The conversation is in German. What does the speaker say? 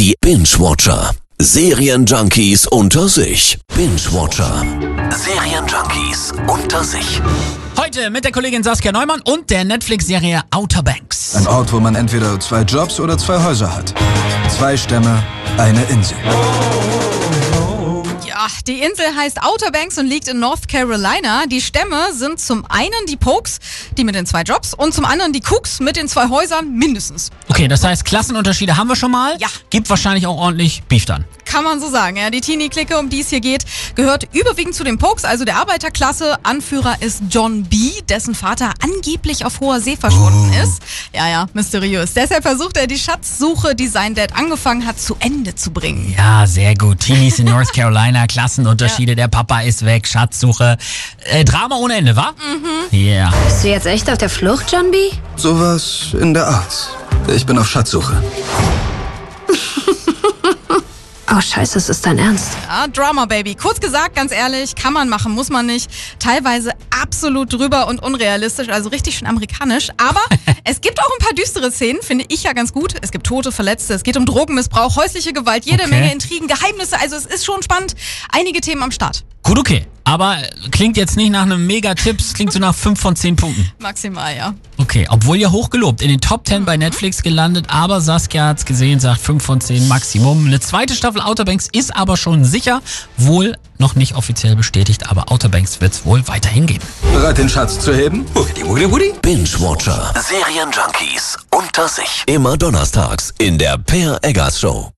Die Binge-Watcher. Serienjunkies unter sich. Binge-Watcher. Serienjunkies unter sich. Heute mit der Kollegin Saskia Neumann und der Netflix-Serie Outer Banks. Ein Ort, wo man entweder zwei Jobs oder zwei Häuser hat. Zwei Stämme, eine Insel. Ja, die Insel heißt Outer Banks und liegt in North Carolina. Die Stämme sind zum einen die Pokes, die mit den zwei Jobs, und zum anderen die Cooks mit den zwei Häusern mindestens. Okay, das heißt, Klassenunterschiede haben wir schon mal. Ja. Gibt wahrscheinlich auch ordentlich Beef dann. Kann man so sagen. Ja, die Teenie-Clique, um die es hier geht, gehört überwiegend zu den Pokes, also der Arbeiterklasse. Anführer ist John B., dessen Vater angeblich auf hoher See verschwunden ist. Ja, ja, mysteriös. Deshalb versucht er, die Schatzsuche, die sein Dad angefangen hat, zu Ende zu bringen. Ja, sehr gut. Teenies in North Carolina, Klassenunterschiede, der Papa ist weg, Schatzsuche. Äh, Drama ohne Ende, wa? Mhm. Ja. Bist du jetzt echt auf der Flucht, John B? Sowas in der Art. Ich bin auf Schatzsuche. Oh, scheiße, es ist dein Ernst. Ja, Drama Baby. Kurz gesagt, ganz ehrlich, kann man machen, muss man nicht. Teilweise absolut drüber und unrealistisch, also richtig schön amerikanisch. Aber es gibt auch ein paar düstere Szenen, finde ich ja ganz gut. Es gibt Tote, Verletzte, es geht um Drogenmissbrauch, häusliche Gewalt, jede Okay. Menge Intrigen, Geheimnisse. Also es ist schon spannend. Einige Themen am Start. Gut, okay. Aber klingt jetzt nicht nach einem Mega-Tipp, es klingt so nach 5 von 10 Punkten. Maximal, ja. Okay, obwohl ja hochgelobt. In den Top 10 bei Netflix gelandet, aber Saskia hat's gesehen, sagt 5 von 10 Maximum. Eine zweite Staffel Outer Banks ist aber schon sicher, wohl noch nicht offiziell bestätigt, aber Outer Banks wird's wohl weiterhin geben. Bereit, den Schatz zu heben? Binge-Watcher. Serienjunkies unter sich. Immer donnerstags in der Per Eggers Show.